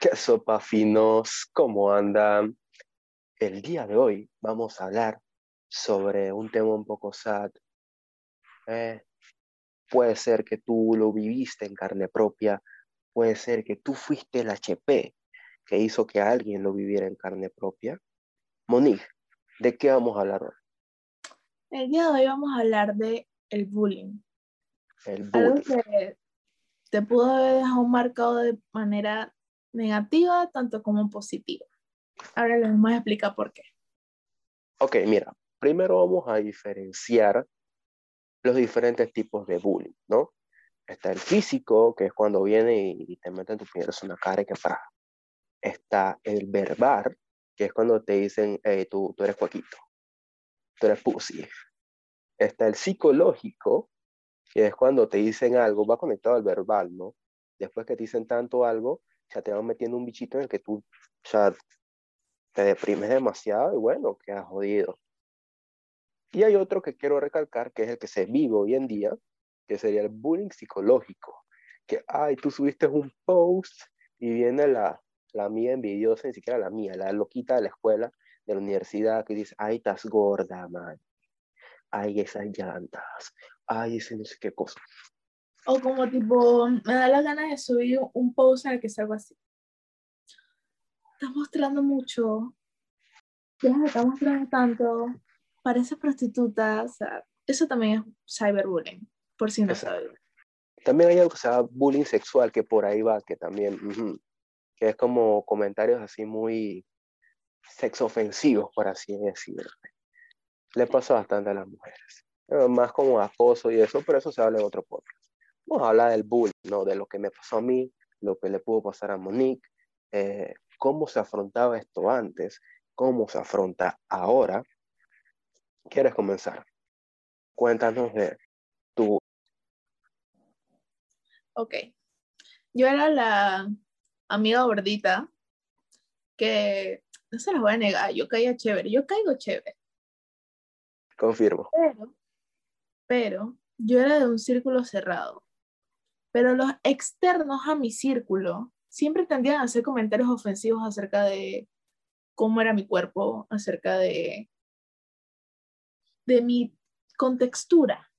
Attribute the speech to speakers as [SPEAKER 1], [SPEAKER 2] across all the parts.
[SPEAKER 1] ¿Qué sopa finos? ¿Cómo andan? El día de hoy vamos a hablar sobre un tema un poco sad. Eh, puede ser que tú lo viviste en carne propia, puede ser que tú fuiste el HP que hizo que alguien lo viviera en carne propia. Monique, ¿de qué vamos a hablar hoy?
[SPEAKER 2] El día de hoy vamos a hablar de el bullying.
[SPEAKER 1] El
[SPEAKER 2] Algo
[SPEAKER 1] bullying.
[SPEAKER 2] que te pudo haber dejado marcado de manera negativa, tanto como positiva. Ahora les vamos a explicar por qué.
[SPEAKER 1] Ok, mira, primero vamos a diferenciar los diferentes tipos de bullying, ¿no? Está el físico, que es cuando viene y te mete en tu piel una cara y que para. Está el verbal, que es cuando te dicen, hey, tú, tú eres cuaquito, tú eres pussy. Está el psicológico, que es cuando te dicen algo, va conectado al verbal, ¿no? Después que te dicen tanto algo, ya te van metiendo un bichito en el que tú, o sea, te deprimes demasiado y bueno, quedas jodido. Y hay otro que quiero recalcar, que es el que se vive hoy en día, que sería el bullying psicológico. Que, ay, tú subiste un post y viene la, la mía envidiosa, ni siquiera la mía, la loquita de la escuela, de la universidad, que dice, ay, estás gorda, man. Ay, esas llantas. Ay, ese no sé qué cosa.
[SPEAKER 2] O como tipo, me da las ganas de subir un post en el que salgo así. Estás mostrando mucho. Ya se está mostrando tanto. Pareces prostituta. O sea, eso también es cyberbullying, por si no saben.
[SPEAKER 1] También hay algo que se llama bullying sexual, que por ahí va, que también, que es como comentarios así muy sexofensivos, por así decirlo. Le pasa bastante a las mujeres. Eh, Más como acoso y eso, pero eso se habla en otro podcast. Vamos a hablar del bullying, ¿no? De lo que me pasó a mí, lo que le pudo pasar a Monique, eh, cómo se afrontaba esto antes, cómo se afronta ahora. ¿Quieres comenzar? Cuéntanos de tu...
[SPEAKER 2] Ok. Yo era la amiga gordita que, no se las voy a negar, yo caía chévere, yo caigo chévere,
[SPEAKER 1] Confirmo.
[SPEAKER 2] pero, pero yo era de un círculo cerrado. Pero los externos a mi círculo siempre tendían a hacer comentarios ofensivos acerca de cómo era mi cuerpo, acerca de, de mi contextura,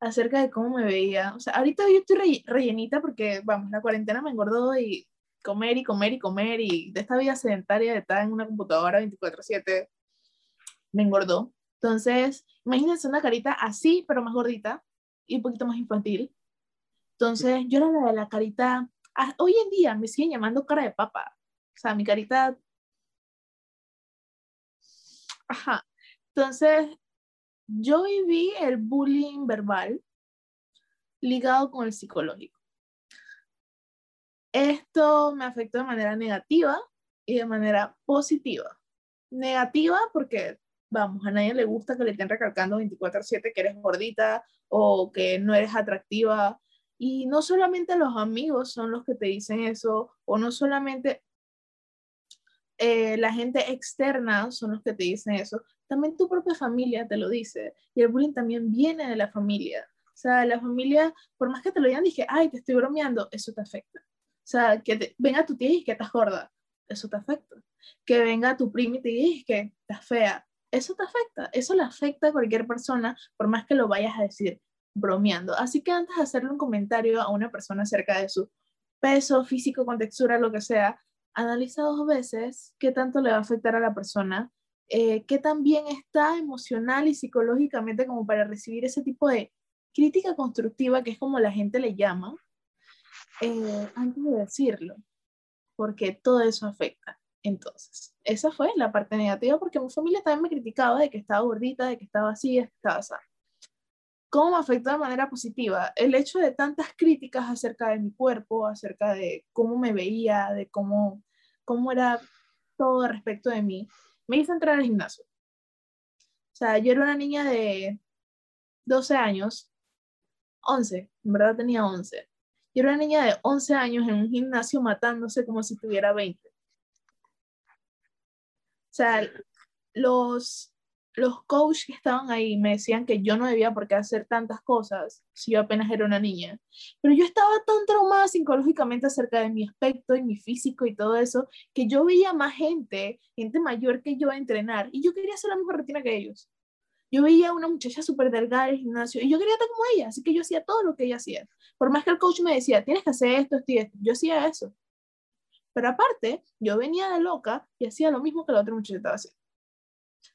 [SPEAKER 2] acerca de cómo me veía. O sea, ahorita yo estoy re- rellenita porque, vamos, la cuarentena me engordó y comer y comer y comer y de esta vida sedentaria de estar en una computadora 24/7 me engordó. Entonces, imagínense una carita así, pero más gordita y un poquito más infantil. Entonces, yo era la de la carita, ah, hoy en día me siguen llamando cara de papa. O sea, mi carita... Ajá. Entonces, yo viví el bullying verbal ligado con el psicológico. Esto me afectó de manera negativa y de manera positiva. Negativa porque, vamos, a nadie le gusta que le estén recalcando 24/7 que eres gordita o que no eres atractiva. Y no solamente los amigos son los que te dicen eso, o no solamente eh, la gente externa son los que te dicen eso, también tu propia familia te lo dice. Y el bullying también viene de la familia. O sea, la familia, por más que te lo digan, dije, ay, te estoy bromeando, eso te afecta. O sea, que venga tu tía y que estás gorda, eso te afecta. Que venga tu prima y te diga que estás fea, eso te afecta. Eso le afecta a cualquier persona, por más que lo vayas a decir bromeando. Así que antes de hacerle un comentario a una persona acerca de su peso físico, contextura, lo que sea, analiza dos veces qué tanto le va a afectar a la persona, eh, qué tan está emocional y psicológicamente como para recibir ese tipo de crítica constructiva, que es como la gente le llama, eh, antes de decirlo, porque todo eso afecta. Entonces, esa fue la parte negativa, porque mi familia también me criticaba de que estaba gordita, de que estaba así, de que estaba así. ¿Cómo me afectó de manera positiva? El hecho de tantas críticas acerca de mi cuerpo, acerca de cómo me veía, de cómo, cómo era todo respecto de mí, me hizo entrar al gimnasio. O sea, yo era una niña de 12 años, 11, en verdad tenía 11. Yo era una niña de 11 años en un gimnasio matándose como si tuviera 20. O sea, los, los coaches que estaban ahí me decían que yo no debía por qué hacer tantas cosas si yo apenas era una niña. Pero yo estaba tan traumada psicológicamente acerca de mi aspecto y mi físico y todo eso, que yo veía más gente, gente mayor que yo a entrenar, y yo quería hacer la misma rutina que ellos. Yo veía a una muchacha súper delgada en el gimnasio y yo quería estar como ella, así que yo hacía todo lo que ella hacía. Por más que el coach me decía, tienes que hacer esto, esto esto, yo hacía eso. Pero aparte, yo venía de loca y hacía lo mismo que la otra muchacha estaba haciendo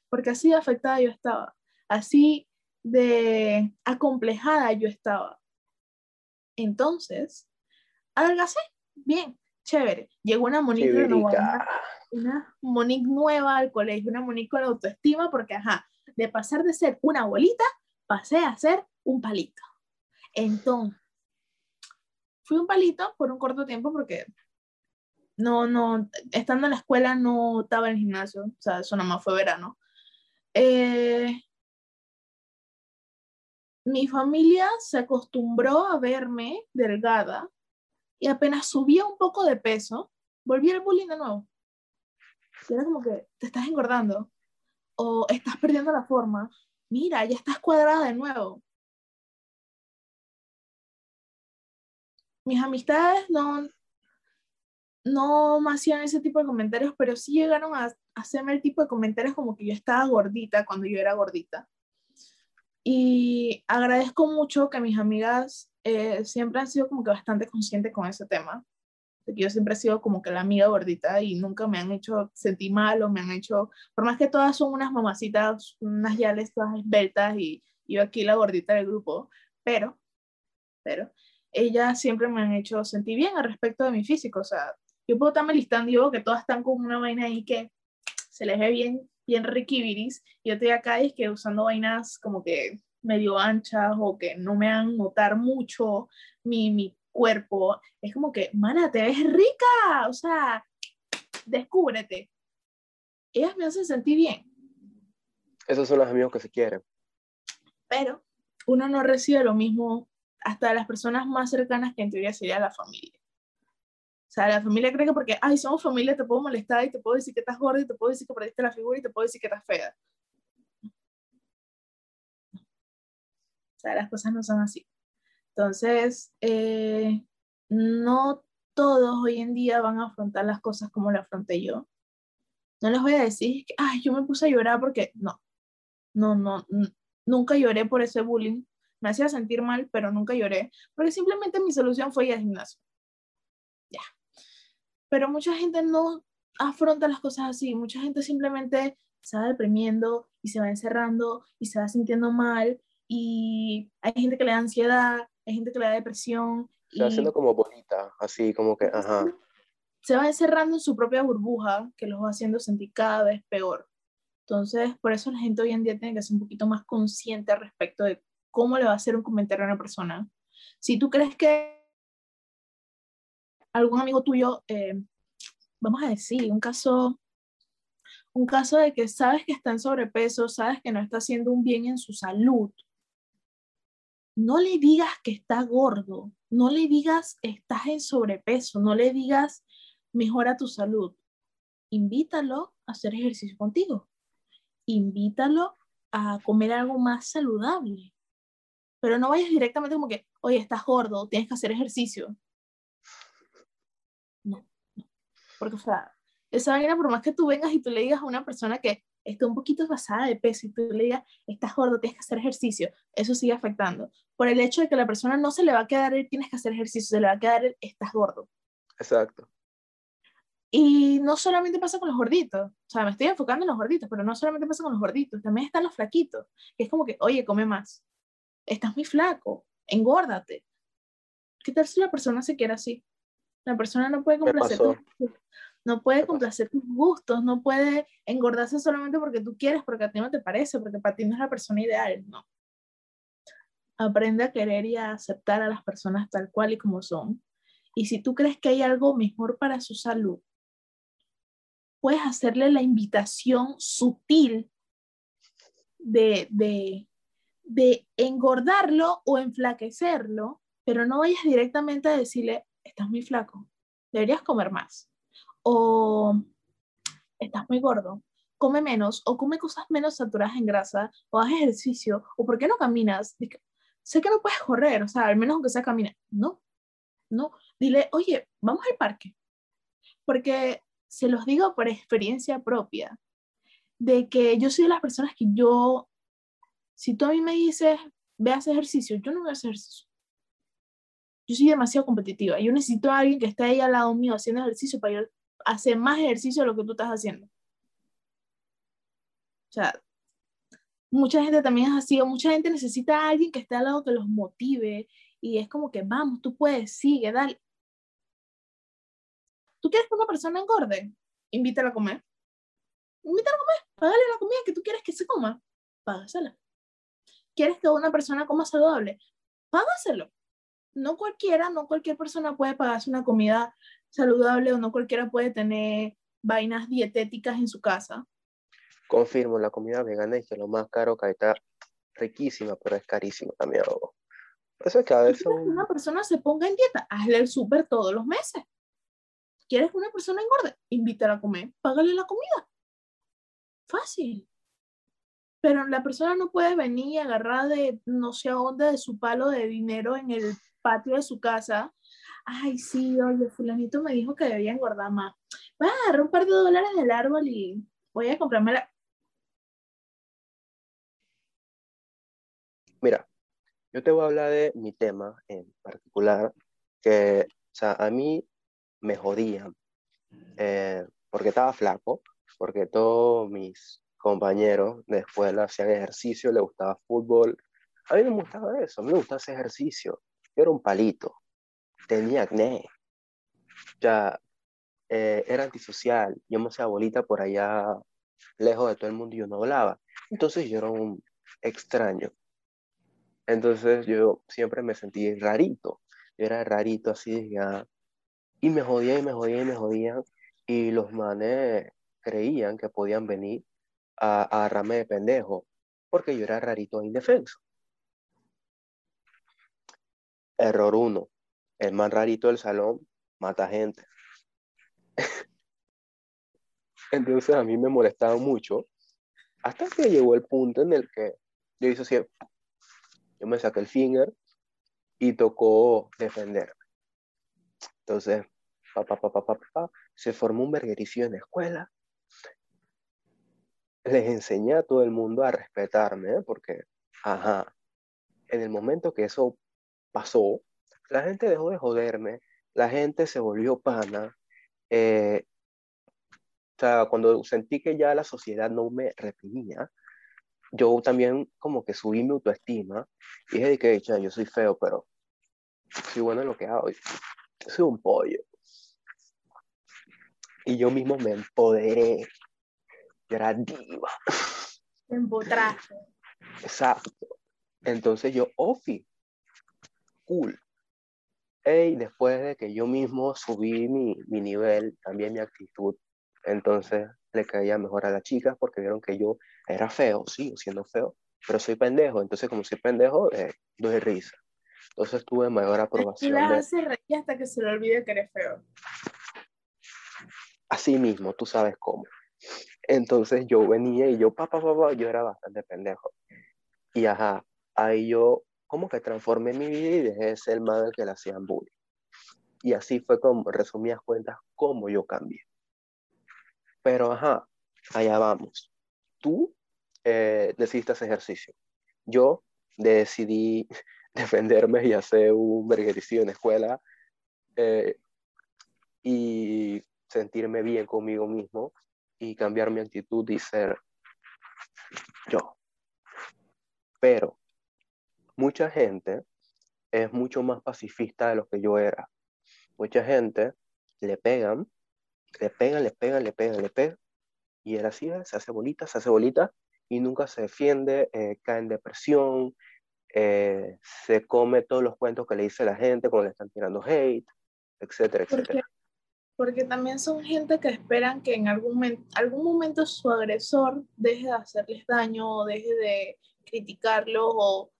[SPEAKER 2] porque así de afectada yo estaba, así de acomplejada yo estaba. Entonces, adelgacé, bien, chévere. Llegó una Monique nueva, una Monique nueva al colegio, una Monique con la autoestima, porque ajá, de pasar de ser una abuelita, pasé a ser un palito. Entonces, fui un palito por un corto tiempo porque no, no, estando en la escuela no estaba en el gimnasio, o sea, eso nada más fue verano. Eh, mi familia se acostumbró a verme delgada y apenas subía un poco de peso, volví al bullying de nuevo. era como que te estás engordando o estás perdiendo la forma. Mira, ya estás cuadrada de nuevo. Mis amistades no, no me hacían ese tipo de comentarios, pero sí llegaron a hacerme el tipo de comentarios como que yo estaba gordita cuando yo era gordita. Y agradezco mucho que mis amigas eh, siempre han sido como que bastante conscientes con ese tema. De que yo siempre he sido como que la amiga gordita y nunca me han hecho sentir mal o me han hecho, por más que todas son unas mamacitas, unas yales todas esbeltas y yo aquí la gordita del grupo, pero, pero, ellas siempre me han hecho sentir bien al respecto de mi físico. O sea, yo puedo estarme listando y digo que todas están con una vaina ahí que se les ve bien, bien riquibiris. Y yo estoy acá y es que usando vainas como que medio anchas o que no me han notar mucho mi, mi cuerpo. Es como que, mana, te ves rica, o sea, descúbrete. Ellas me hacen sentir bien.
[SPEAKER 1] Esos son los amigos que se quieren.
[SPEAKER 2] Pero uno no recibe lo mismo hasta de las personas más cercanas que en teoría sería la familia. O sea, la familia cree que porque, ay, somos familia, te puedo molestar y te puedo decir que estás gorda y te puedo decir que perdiste la figura y te puedo decir que estás fea. O sea, las cosas no son así. Entonces, eh, no todos hoy en día van a afrontar las cosas como las afronté yo. No les voy a decir que, ay, yo me puse a llorar porque no, no, no, nunca lloré por ese bullying. Me hacía sentir mal, pero nunca lloré, porque simplemente mi solución fue ir al gimnasio. Pero mucha gente no afronta las cosas así, mucha gente simplemente se va deprimiendo y se va encerrando y se va sintiendo mal y hay gente que le da ansiedad, hay gente que le da depresión.
[SPEAKER 1] Se va haciendo como bonita, así como que, ajá.
[SPEAKER 2] Se va encerrando en su propia burbuja que los va haciendo sentir cada vez peor. Entonces, por eso la gente hoy en día tiene que ser un poquito más consciente respecto de cómo le va a hacer un comentario a una persona. Si tú crees que algún amigo tuyo, eh, vamos a decir, un caso, un caso de que sabes que está en sobrepeso, sabes que no está haciendo un bien en su salud, no le digas que está gordo, no le digas estás en sobrepeso, no le digas mejora tu salud. Invítalo a hacer ejercicio contigo. Invítalo a comer algo más saludable. Pero no vayas directamente como que, oye, estás gordo, tienes que hacer ejercicio. Porque, o sea, esa vaina, por más que tú vengas y tú le digas a una persona que está un poquito pasada de peso y tú le digas, estás gordo, tienes que hacer ejercicio, eso sigue afectando. Por el hecho de que la persona no se le va a quedar el tienes que hacer ejercicio, se le va a quedar el estás gordo.
[SPEAKER 1] Exacto.
[SPEAKER 2] Y no solamente pasa con los gorditos, o sea, me estoy enfocando en los gorditos, pero no solamente pasa con los gorditos, también están los flaquitos, que es como que, oye, come más, estás muy flaco, engórdate. ¿Qué tal si la persona se quiere así? La persona no puede complacer tus, no puede complacer tus gustos, no puede engordarse solamente porque tú quieres, porque a ti no te parece, porque para ti no es la persona ideal, no. Aprende a querer y a aceptar a las personas tal cual y como son. Y si tú crees que hay algo mejor para su salud, puedes hacerle la invitación sutil de, de, de engordarlo o enflaquecerlo, pero no vayas directamente a decirle, estás muy flaco, deberías comer más. O estás muy gordo, come menos o come cosas menos saturadas en grasa o haz ejercicio o por qué no caminas. Sé que no puedes correr, o sea, al menos aunque sea caminar. No, no. Dile, oye, vamos al parque. Porque se los digo por experiencia propia, de que yo soy de las personas que yo, si tú a mí me dices, ve a hacer ejercicio, yo no voy a hacer ejercicio. Yo soy demasiado competitiva. Yo necesito a alguien que esté ahí al lado mío haciendo ejercicio para yo hacer más ejercicio de lo que tú estás haciendo. O sea, mucha gente también es así, mucha gente necesita a alguien que esté al lado que los motive y es como que vamos, tú puedes, sigue, dale. ¿Tú quieres que una persona engorde? Invítala a comer. Invítala a comer, págale la comida que tú quieres que se coma, págasela. ¿Quieres que una persona coma saludable? Págaselo. No cualquiera, no cualquier persona puede pagarse una comida saludable o no cualquiera puede tener vainas dietéticas en su casa.
[SPEAKER 1] Confirmo, la comida vegana es que lo más caro que está riquísima, pero es carísima también. Por eso es que a veces...
[SPEAKER 2] una persona se ponga en dieta, hazle el súper todos los meses. ¿Quieres que una persona engorde? Invítala a comer, págale la comida. Fácil. Pero la persona no puede venir y agarrar de no sé a dónde de su palo de dinero en el patio de su casa ay, sí, oye, fulanito me dijo que debía engordar más. Voy a agarrar un par de dólares del árbol y voy a comprarme la...
[SPEAKER 1] Mira, yo te voy a hablar de mi tema en particular, que, o sea, a mí me jodían, eh, porque estaba flaco, porque todos mis compañeros de escuela hacían ejercicio, les gustaba fútbol. A mí no me gustaba eso, a mí me gustaba ese ejercicio. Era un palito tenía acné. Ya eh, era antisocial. Yo me hacía bolita por allá, lejos de todo el mundo y yo no hablaba. Entonces yo era un extraño. Entonces yo siempre me sentí rarito. Yo era rarito así, ya. Y me jodían y me jodían y me jodían. Y los manes creían que podían venir a, a agarrarme de pendejo porque yo era rarito e indefenso. Error uno el más rarito del salón mata gente. Entonces a mí me molestaba mucho hasta que llegó el punto en el que yo hice así, yo me saqué el finger y tocó defenderme. Entonces, papá, papá, papá, se formó un verguericio en la escuela. Les enseñé a todo el mundo a respetarme, ¿eh? porque, ajá, en el momento que eso pasó, la gente dejó de joderme, la gente se volvió pana. Eh, o sea, cuando sentí que ya la sociedad no me reprimía, yo también como que subí mi autoestima y dije que yo soy feo, pero soy bueno en lo que hago. Soy un pollo. Y yo mismo me empoderé. Yo era diva.
[SPEAKER 2] Te empotraste.
[SPEAKER 1] Exacto. Entonces yo, Ofi, cool. Y después de que yo mismo subí mi, mi nivel, también mi actitud, entonces le caía mejor a las chicas porque vieron que yo era feo, sigo siendo feo, pero soy pendejo, entonces como soy pendejo, eh, doy risa. Entonces tuve mayor aprobación. Y
[SPEAKER 2] la hace reír hasta que se le olvide que eres feo.
[SPEAKER 1] Así mismo, tú sabes cómo. Entonces yo venía y yo, papá, papá, yo era bastante pendejo. Y ajá, ahí yo como que transformé mi vida y dejé de ser el que le hacían bullying. Y así fue como, resumías cuentas, cómo yo cambié. Pero, ajá, allá vamos. Tú eh, decidiste ejercicio. Yo decidí defenderme y hacer un verguericio en la escuela eh, y sentirme bien conmigo mismo y cambiar mi actitud y ser yo. Pero mucha gente es mucho más pacifista de lo que yo era. Mucha gente le pegan, le pegan, le pegan, le pegan, le pegan, y él así se hace bolita, se hace bolita, y nunca se defiende, eh, cae en depresión, eh, se come todos los cuentos que le dice la gente cuando le están tirando hate, etcétera, etcétera.
[SPEAKER 2] Porque, también son gente que esperan que en algún, algún momento su agresor deje de hacerles daño o deje de criticarlo o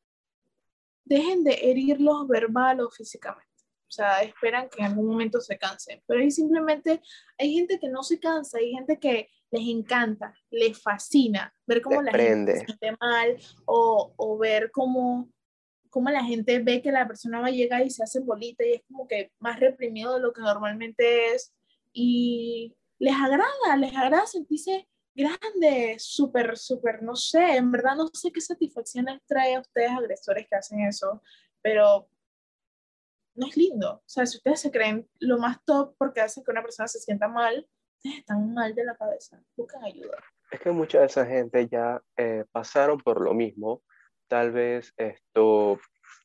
[SPEAKER 2] dejen de herirlos verbal o físicamente. O sea, esperan que en algún momento se cansen. Pero ahí simplemente hay gente que no se cansa, hay gente que les encanta, les fascina ver cómo la gente se siente mal o, o ver cómo, cómo, la gente ve que la persona va a llegar y se hace bolita y es como que más reprimido de lo que normalmente es y les agrada, les agrada sentirse grande, súper, súper, no sé, en verdad no sé qué satisfacción les trae a ustedes agresores que hacen eso, pero no es lindo. O sea, si ustedes se creen lo más top porque hace que una persona se sienta mal, ustedes están mal de la cabeza, buscan ayuda.
[SPEAKER 1] Es que mucha de esa gente ya eh, pasaron por lo mismo, tal vez esto...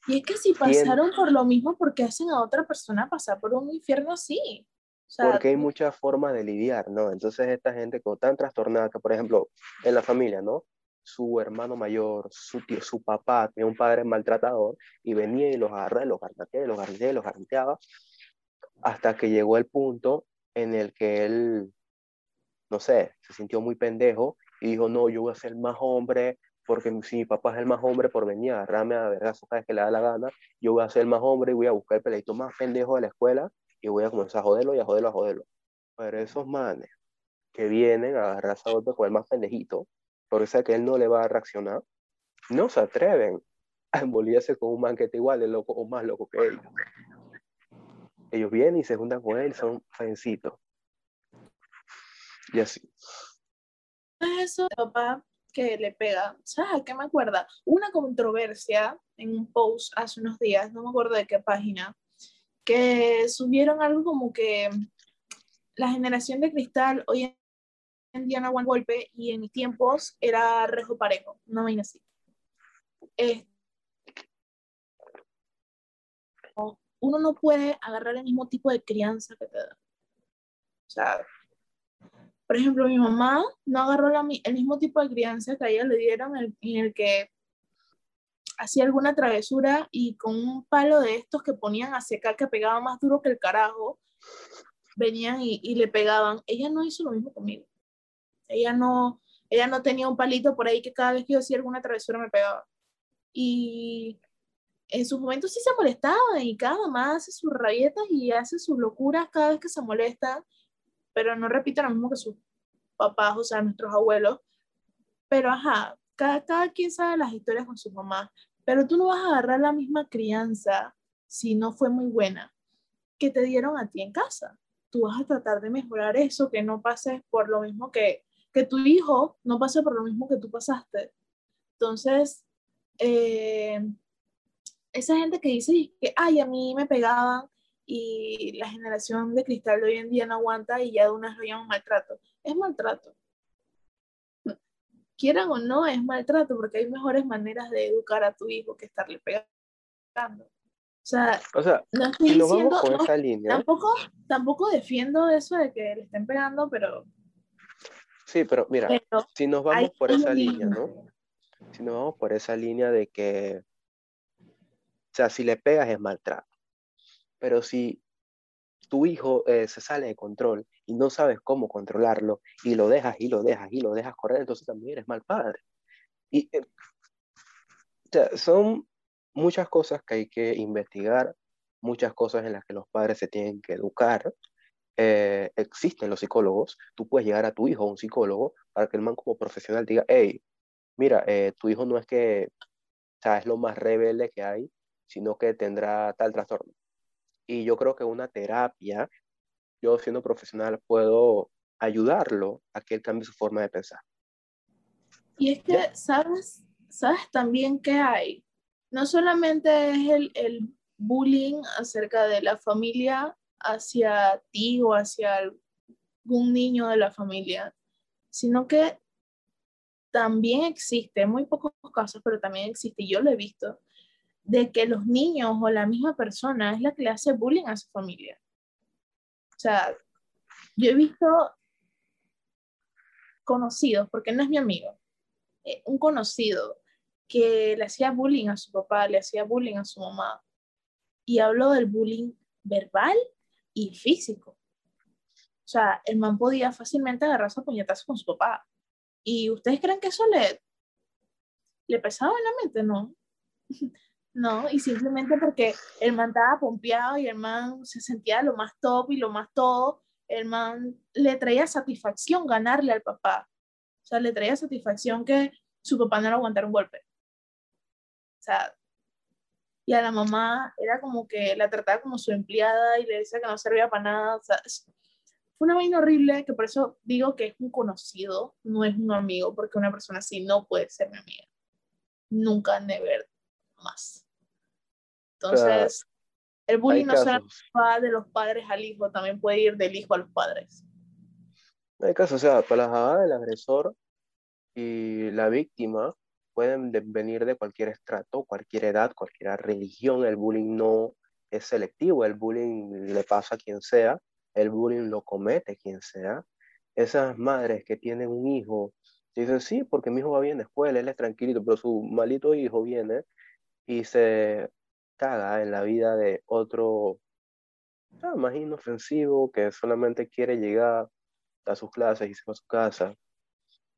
[SPEAKER 2] Y es que si pasaron por lo mismo, ¿por qué hacen a otra persona pasar por un infierno así?
[SPEAKER 1] Porque hay muchas formas de lidiar, ¿no? Entonces esta gente como tan trastornada que, por ejemplo, en la familia, ¿no? Su hermano mayor, su tío, su papá tenía un padre maltratador y venía y los agarraba, los garganteaba, los garganteaba, los garganteaba, hasta que llegó el punto en el que él, no sé, se sintió muy pendejo y dijo, no, yo voy a ser más hombre, porque si mi papá es el más hombre por venir a agarrarme a verdad, cada vez que le da la gana, yo voy a ser más hombre y voy a buscar el peleito más pendejo de la escuela y voy a comenzar a joderlo y a joderlo, a joderlo. Pero esos manes que vienen a agarrar a otro con el más pendejito, porque sabe que él no le va a reaccionar, no se atreven a envolverse con un man que está igual de loco o más loco que ellos. Ellos vienen y se juntan con él, son jovencitos. Y así.
[SPEAKER 2] Eso, papá, que le pega. ¿Sabes qué me acuerda? Una controversia en un post hace unos días, no me acuerdo de qué página, que subieron algo como que la generación de cristal hoy en día no aguanta golpe y en mis tiempos era rejo parejo, no vaina así. uno no puede agarrar el mismo tipo de crianza que te da. O sea, por ejemplo, mi mamá no agarró la, el mismo tipo de crianza que a ella le dieron en el que hacía alguna travesura y con un palo de estos que ponían a secar que pegaba más duro que el carajo, venían y, le pegaban. Ella no hizo lo mismo conmigo. Ella no, ella no tenía un palito por ahí que cada vez que yo hacía alguna travesura me pegaba. Y en sus momentos sí se molestaba y cada mamá hace sus rabietas y hace sus locuras cada vez que se molesta, pero no repite lo mismo que sus papás, o sea, nuestros abuelos. Pero ajá, cada, cada quien sabe las historias con su mamá. Pero tú no vas a agarrar la misma crianza si no fue muy buena que te dieron a ti en casa. Tú vas a tratar de mejorar eso, que no pases por lo mismo que, que tu hijo no pase por lo mismo que tú pasaste. Entonces, eh, esa gente que dice que, ay, a mí me pegaban y la generación de cristal de hoy en día no aguanta y ya de una lo llaman maltrato. Es maltrato quieran o no, es maltrato, porque hay mejores maneras de educar a tu hijo que estarle pegando. O sea,
[SPEAKER 1] no estoy diciendo, esa línea.
[SPEAKER 2] Tampoco, tampoco defiendo eso de que le estén pegando, pero.
[SPEAKER 1] Sí, pero mira, si nos vamos por esa línea, ¿no? Si nos vamos por esa línea de que, o sea, si le pegas es maltrato. Pero si tu hijo eh, se sale de control y no sabes cómo controlarlo y lo dejas y lo dejas y lo dejas correr, entonces también eres mal padre. Y eh, son muchas cosas que hay que investigar, muchas cosas en las que los padres se tienen que educar. Eh, existen los psicólogos, tú puedes llegar a tu hijo un psicólogo para que el man como profesional diga, hey, mira, tu hijo no es que sea, es lo más rebelde que hay, sino que tendrá tal trastorno. Y yo creo que una terapia, yo siendo profesional puedo ayudarlo a que él cambie su forma de pensar.
[SPEAKER 2] Y es que, ¿sabes? ¿Sabes también que hay? No solamente es el, el bullying acerca de la familia hacia ti o hacia algún niño de la familia, sino que también existe, muy pocos casos, pero también existe, y yo lo he visto, de que los niños o la misma persona es la que le hace bullying a su familia. Sea, yo he visto conocidos, porque no es mi amigo, eh, un conocido que le hacía bullying a su papá, le hacía bullying a su mamá. Y hablo del bullying verbal y físico. O sea, el man podía fácilmente agarrarse a puñetazos con su papá. ¿Y ustedes creen que eso le, le pesaba en la mente? No. ¿no? Y simplemente porque el man estaba pompeado y el man se sentía lo más top y lo más todo, el man le traía satisfacción ganarle al papá. O sea, le traía satisfacción que su papá no le aguantara un golpe. O sea, y a la mamá era como que la trataba como su empleada y le decía que no servía para nada. O sea, fue una vaina horrible que por eso digo que es un conocido, no es un amigo, porque una persona así no puede ser mi amiga. Nunca, never, más. Entonces, el bullying no solo va de los padres al hijo, también puede ir del hijo a los padres.
[SPEAKER 1] Hay casos, o sea, para la del agresor y la víctima pueden venir de cualquier estrato, cualquier edad, cualquier religión. El bullying no es selectivo, el bullying le pasa a quien sea, el bullying lo comete quien sea. Esas madres que tienen un hijo dicen, sí, porque mi hijo va bien a escuela, él es tranquilito, pero su malito hijo viene y se caga en la vida de otro ah, más inofensivo que solamente quiere llegar a sus clases y se va a su casa.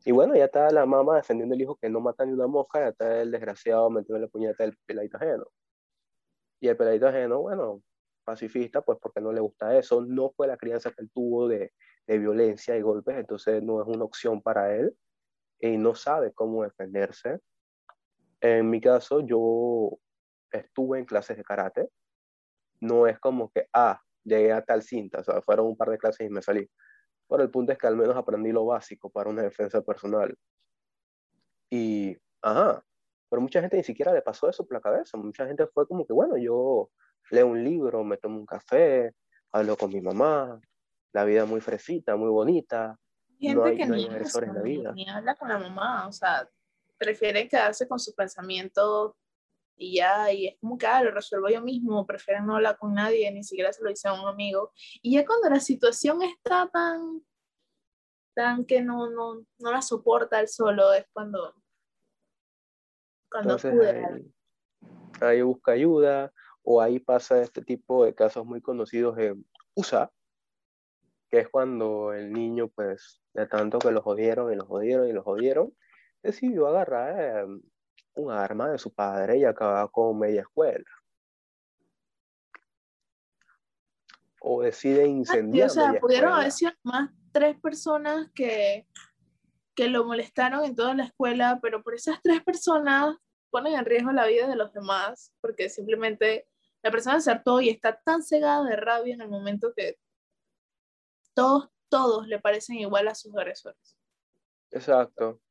[SPEAKER 1] Y bueno, ya está la mamá defendiendo al hijo que no mata ni una mosca, ya está el desgraciado metiendo la puñeta del peladito ajeno. Y el peladito ajeno, bueno, pacifista, pues porque no le gusta eso. No fue la crianza que él tuvo de, de violencia y golpes, entonces no es una opción para él y no sabe cómo defenderse. En mi caso, yo estuve en clases de karate. No es como que, ah, llegué a tal cinta, o sea, fueron un par de clases y me salí. Pero el punto es que al menos aprendí lo básico para una defensa personal. Y, ajá, pero mucha gente ni siquiera le pasó eso por la cabeza. Mucha gente fue como que, bueno, yo leo un libro, me tomo un café, hablo con mi mamá, la vida muy fresita, muy bonita.
[SPEAKER 2] Gente no hay, que ni, en la vida. ni habla con la mamá, o sea, prefiere quedarse con su pensamiento y ya, y es como que, ah, lo resuelvo yo mismo, prefieren no hablar con nadie, ni siquiera se lo dice a un amigo. Y ya cuando la situación está tan, tan que no, no, no la soporta él solo, es cuando, cuando
[SPEAKER 1] ahí, ahí, busca ayuda, o ahí pasa este tipo de casos muy conocidos en USA, que es cuando el niño, pues, de tanto que lo jodieron y lo jodieron y lo jodieron, decidió agarrar eh, un arma de su padre y acaba con media escuela. O decide incendiar.
[SPEAKER 2] o sea, pudieron haber sido más tres personas que, que lo molestaron en toda la escuela, pero por esas tres personas ponen en riesgo la vida de los demás, porque simplemente la persona se hartó y está tan cegada de rabia en el momento que todos, todos le parecen igual a sus agresores.
[SPEAKER 1] Exacto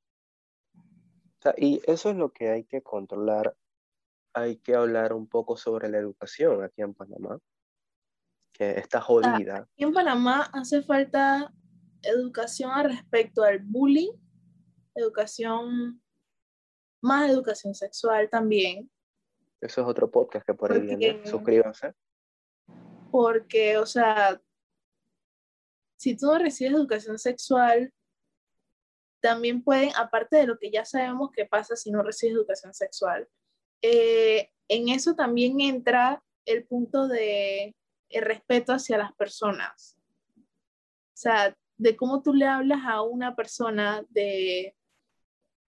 [SPEAKER 1] y eso es lo que hay que controlar. Hay que hablar un poco sobre la educación aquí en Panamá, que está ah, jodida.
[SPEAKER 2] aquí en Panamá hace falta educación al respecto al bullying, educación, más educación sexual también.
[SPEAKER 1] Eso es otro podcast que por ahí viene. Suscríbanse.
[SPEAKER 2] Porque, o sea, si tú no recibes educación sexual, también pueden, aparte de lo que ya sabemos que pasa si no recibes educación sexual, eh, en eso también entra el punto de el respeto hacia las personas. O sea, de cómo tú le hablas a una persona de,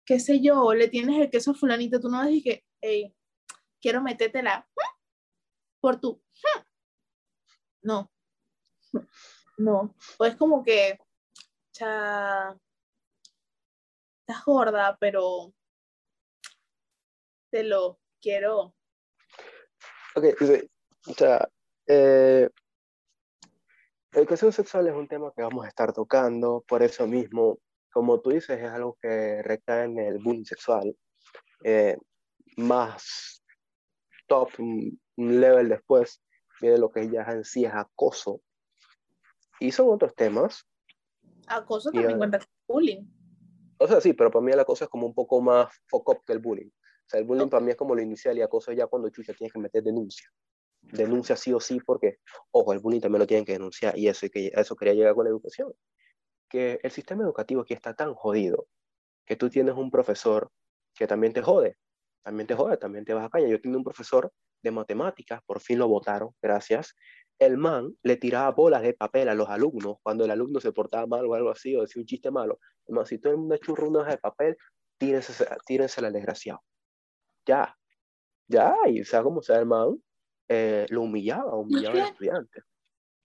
[SPEAKER 2] qué sé yo, le tienes el queso fulanito, tú no dices que, hey, quiero metértela por tu... No, no, pues como que, cha, gorda, pero te lo quiero.
[SPEAKER 1] Ok, o sea, eh, educación sexual es un tema que vamos a estar tocando, por eso mismo, como tú dices, es algo que recae en el bullying sexual, eh, más top, un level después, viene lo que ya en sí es acoso, y son otros temas.
[SPEAKER 2] Acoso también cuenta con bullying.
[SPEAKER 1] O sea, sí, pero para mí la cosa es como un poco más foco que el bullying. O sea, el bullying para mí es como lo inicial y acoso es ya cuando chucha tienes que meter denuncia. Denuncia sí o sí porque, ojo, el bullying también lo tienen que denunciar y eso, y que, eso quería llegar con la educación. Que el sistema educativo aquí está tan jodido que tú tienes un profesor que también te jode, también te jode, también te vas a calle. Yo tengo un profesor de matemáticas, por fin lo votaron, gracias, el man le tiraba bolas de papel a los alumnos cuando el alumno se portaba mal o algo así, o decía un chiste malo. El si todo el mundo churro una hoja de papel, tírense, tírense al desgraciado. Ya, ya, y o sea como sea el man, eh, lo humillaba, humillaba al estudiante.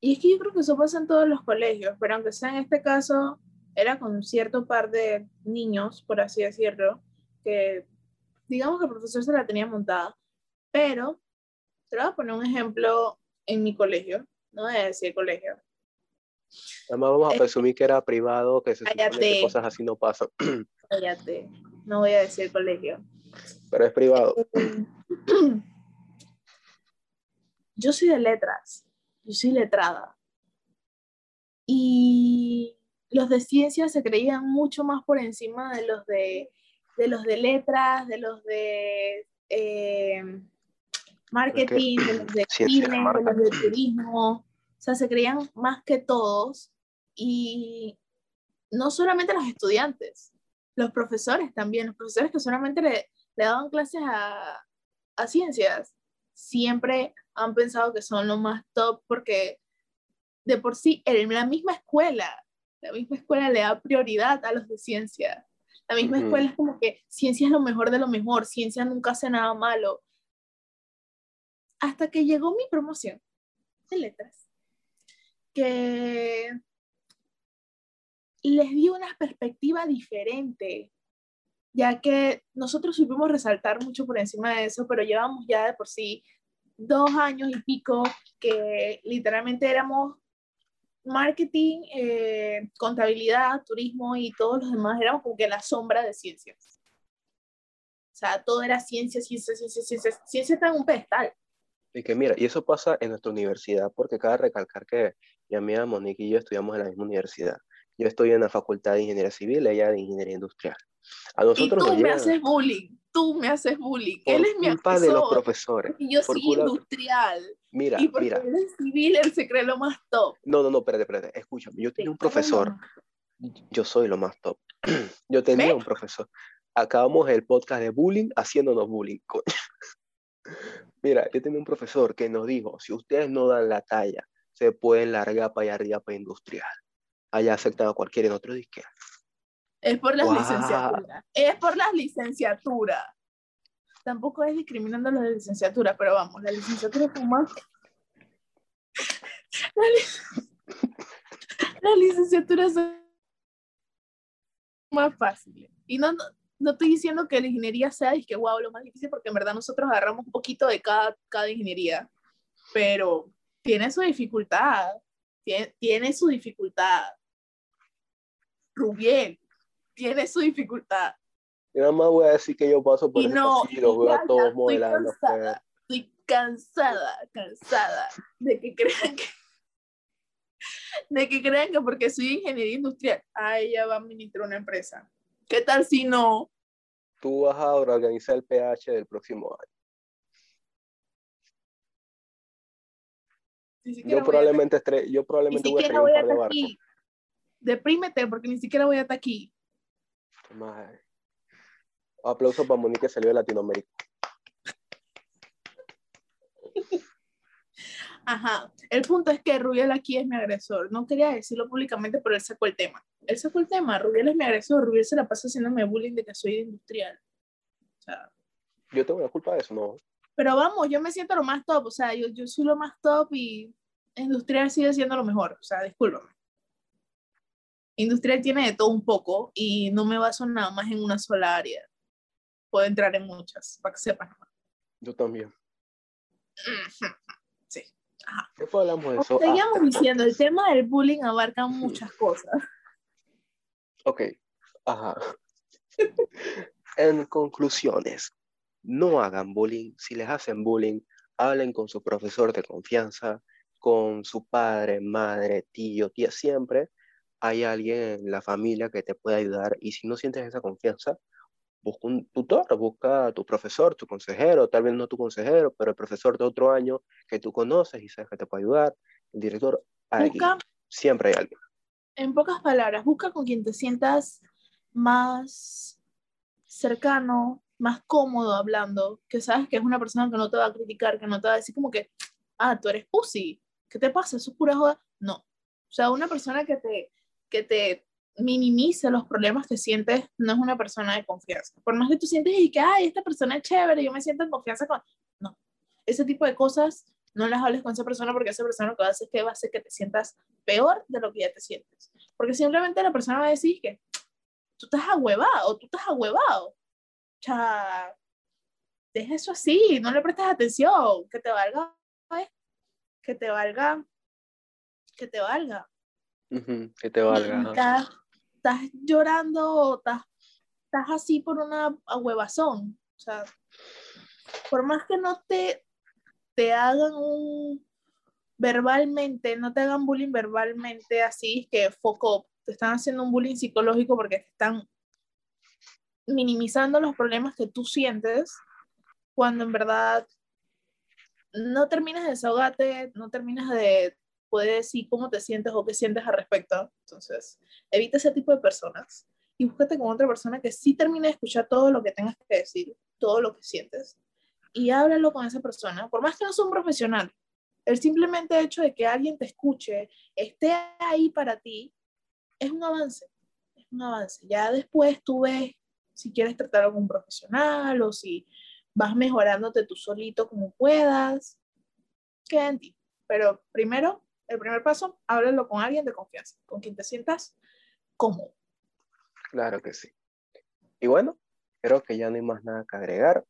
[SPEAKER 2] Y es que yo creo que eso pasa en todos los colegios, pero aunque sea en este caso, era con cierto par de niños, por así decirlo, que digamos que el profesor se la tenía montada. Pero te voy a poner un ejemplo en mi colegio, no voy a decir colegio.
[SPEAKER 1] Además vamos a presumir que era privado, que se supone que cosas así no pasan.
[SPEAKER 2] Cállate, no voy a decir colegio.
[SPEAKER 1] Pero es privado.
[SPEAKER 2] Yo soy de letras, yo soy letrada. Y los de ciencias se creían mucho más por encima de los de, de los de letras, de los de eh, marketing, de los de cine, de los de turismo. O sea, se creían más que todos. Y no solamente los estudiantes, los profesores también, los profesores que solamente le, le daban clases a, a ciencias, siempre han pensado que son lo más top porque de por sí en la misma escuela, la misma escuela le da prioridad a los de ciencia. La misma escuela es como que ciencia es lo mejor de lo mejor, ciencia nunca hace nada malo. Hasta que llegó mi promoción de letras, que les dio una perspectiva diferente, ya que nosotros supimos resaltar mucho por encima de eso, pero llevamos ya de por sí dos años y pico que literalmente éramos marketing, eh, contabilidad, turismo y todos los demás éramos como que la sombra de ciencias. O sea, todo era ciencia, ciencia, ciencia, ciencia. Ciencia está en un pedestal.
[SPEAKER 1] Y que mira, y eso pasa en nuestra universidad, porque cabe recalcar que mi amiga Monique y yo estudiamos en la misma universidad. Yo estoy en la Facultad de Ingeniería Civil, ella de Ingeniería Industrial.
[SPEAKER 2] A nosotros y tú me haces bullying, tú me haces bullying. él es mi
[SPEAKER 1] culpa de los profesores.
[SPEAKER 2] Y yo soy industrial.
[SPEAKER 1] Mira,
[SPEAKER 2] y porque
[SPEAKER 1] mira.
[SPEAKER 2] él es civil, él se cree lo más top.
[SPEAKER 1] No, no, no, espérate, espérate. Escúchame, yo tenía un profesor. Yo soy lo más top. Yo tenía un profesor. Acabamos el podcast de bullying haciéndonos bullying, coño. Mira, yo tenía un profesor que nos dijo, si ustedes no dan la talla, se pueden largar para allá arriba para industrial. Allá aceptan a cualquiera en otro disque.
[SPEAKER 2] Es por las licenciaturas. Es por las licenciaturas. Tampoco es discriminando las licenciaturas, pero vamos, la licenciatura es más. Las licenciaturas son más fáciles. Y no, no, estoy diciendo que la ingeniería sea que wow, lo más difícil, porque en verdad nosotros agarramos un poquito de cada, cada ingeniería, pero tiene su dificultad. Tiene, tiene su dificultad. Rubiel, tiene su dificultad.
[SPEAKER 1] Y nada más voy a decir que yo paso por
[SPEAKER 2] y
[SPEAKER 1] ese
[SPEAKER 2] no,
[SPEAKER 1] pasillo y los veo a todos modelando.
[SPEAKER 2] Estoy cansada, estoy cansada, cansada de que crean que de que crean que porque soy ingeniería industrial, ah, ella va a administrar una empresa. ¿Qué tal si no?
[SPEAKER 1] Tú vas a organizar el PH del próximo año. Yo probablemente, estre yo probablemente
[SPEAKER 2] voy a
[SPEAKER 1] de barcos.
[SPEAKER 2] Aquí. Deprímete porque ni siquiera voy hasta aquí.
[SPEAKER 1] Madre. Aplauso para Monique que salió de Latinoamérica.
[SPEAKER 2] Ajá. El punto es que Rubiel aquí es mi agresor. No quería decirlo públicamente, pero él sacó el tema. Él sacó el tema. Rubiel es mi agresor. Rubiel se la pasa haciéndome bullying de que soy industrial. O sea,
[SPEAKER 1] yo tengo la culpa de eso, no.
[SPEAKER 2] Pero vamos, yo me siento lo más top. O sea, yo, yo soy lo más top y industrial sigue siendo lo mejor. O sea, discúlpame. Industrial tiene de todo un poco y no me baso nada más en una sola área. Puedo entrar en muchas, para que sepan.
[SPEAKER 1] Yo también.
[SPEAKER 2] Sí. Ajá.
[SPEAKER 1] Después hablamos de eso.
[SPEAKER 2] Seguíamos diciendo, el tema del bullying abarca muchas cosas.
[SPEAKER 1] Ok. Ajá. en conclusiones, no hagan bullying. Si les hacen bullying, hablen con su profesor de confianza, con su padre, madre, tío, tía, siempre hay alguien en la familia que te puede ayudar y si no sientes esa confianza, busca un tutor, busca a tu profesor, tu consejero, tal vez no tu consejero, pero el profesor de otro año que tú conoces y sabes que te puede ayudar, el director, busca, siempre hay alguien.
[SPEAKER 2] En pocas palabras, busca con quien te sientas más cercano, más cómodo hablando, que sabes que es una persona que no te va a criticar, que no te va a decir como que, ah, tú eres pussy, ¿qué te pasa? ¿Eso es pura joda? No. O sea, una persona que te, que te minimice los problemas que sientes no es una persona de confianza. Por más que tú sientes y que, ay, esta persona es chévere, yo me siento en confianza con... No, ese tipo de cosas no les hables con esa persona porque esa persona lo que va a hacer es que va a hacer que te sientas peor de lo que ya te sientes. Porque simplemente la persona va a decir que tú estás ahuevado, tú estás ahuevado. O sea, deja eso así, no le prestes atención, que te valga, que te valga, que te valga.
[SPEAKER 1] que te valga.
[SPEAKER 2] Estás, estás llorando, estás, estás así por una ahuevazón. O sea, por más que no te, te hagan un verbalmente, no te hagan bullying verbalmente así, que foco, te están haciendo un bullying psicológico porque te están minimizando los problemas que tú sientes, cuando en verdad no terminas de desahogarte, no terminas de poder decir cómo te sientes o qué sientes al respecto. Entonces, evita ese tipo de personas y búscate con otra persona que sí termine de escuchar todo lo que tengas que decir, todo lo que sientes, y háblalo con esa persona, por más que no sea un profesional. El simplemente hecho de que alguien te escuche, esté ahí para ti, es un avance, es un avance. Ya después tú ves si quieres tratar con un profesional o si vas mejorándote tú solito como puedas, queda en ti. Pero primero, el primer paso, háblalo con alguien de confianza, con quien te sientas cómodo.
[SPEAKER 1] Claro que sí. Y bueno, creo que ya no hay más nada que agregar.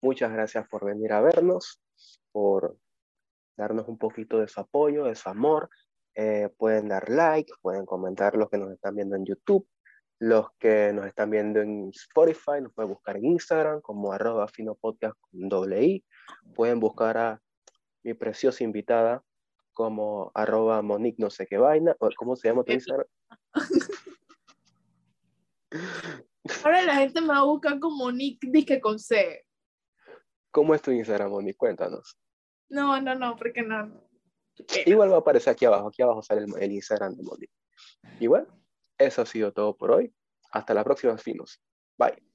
[SPEAKER 1] Muchas gracias por venir a vernos, por darnos un poquito de su apoyo, de su amor. Eh, pueden dar like, pueden comentar los que nos están viendo en YouTube, los que nos están viendo en Spotify, nos pueden buscar en Instagram como arroba finopodcast con doble I. Pueden buscar a mi preciosa invitada como arroba Monique no sé qué vaina. ¿Cómo se llama tu Instagram?
[SPEAKER 2] Ahora la gente me va a buscar como Monique, dije con C.
[SPEAKER 1] ¿Cómo es tu Instagram, Moni? Cuéntanos.
[SPEAKER 2] No, no, no, porque no.
[SPEAKER 1] Igual va a aparecer aquí abajo. Aquí abajo sale el, Instagram de Moni. Y bueno, eso ha sido todo por hoy. Hasta la próxima, finos. Bye.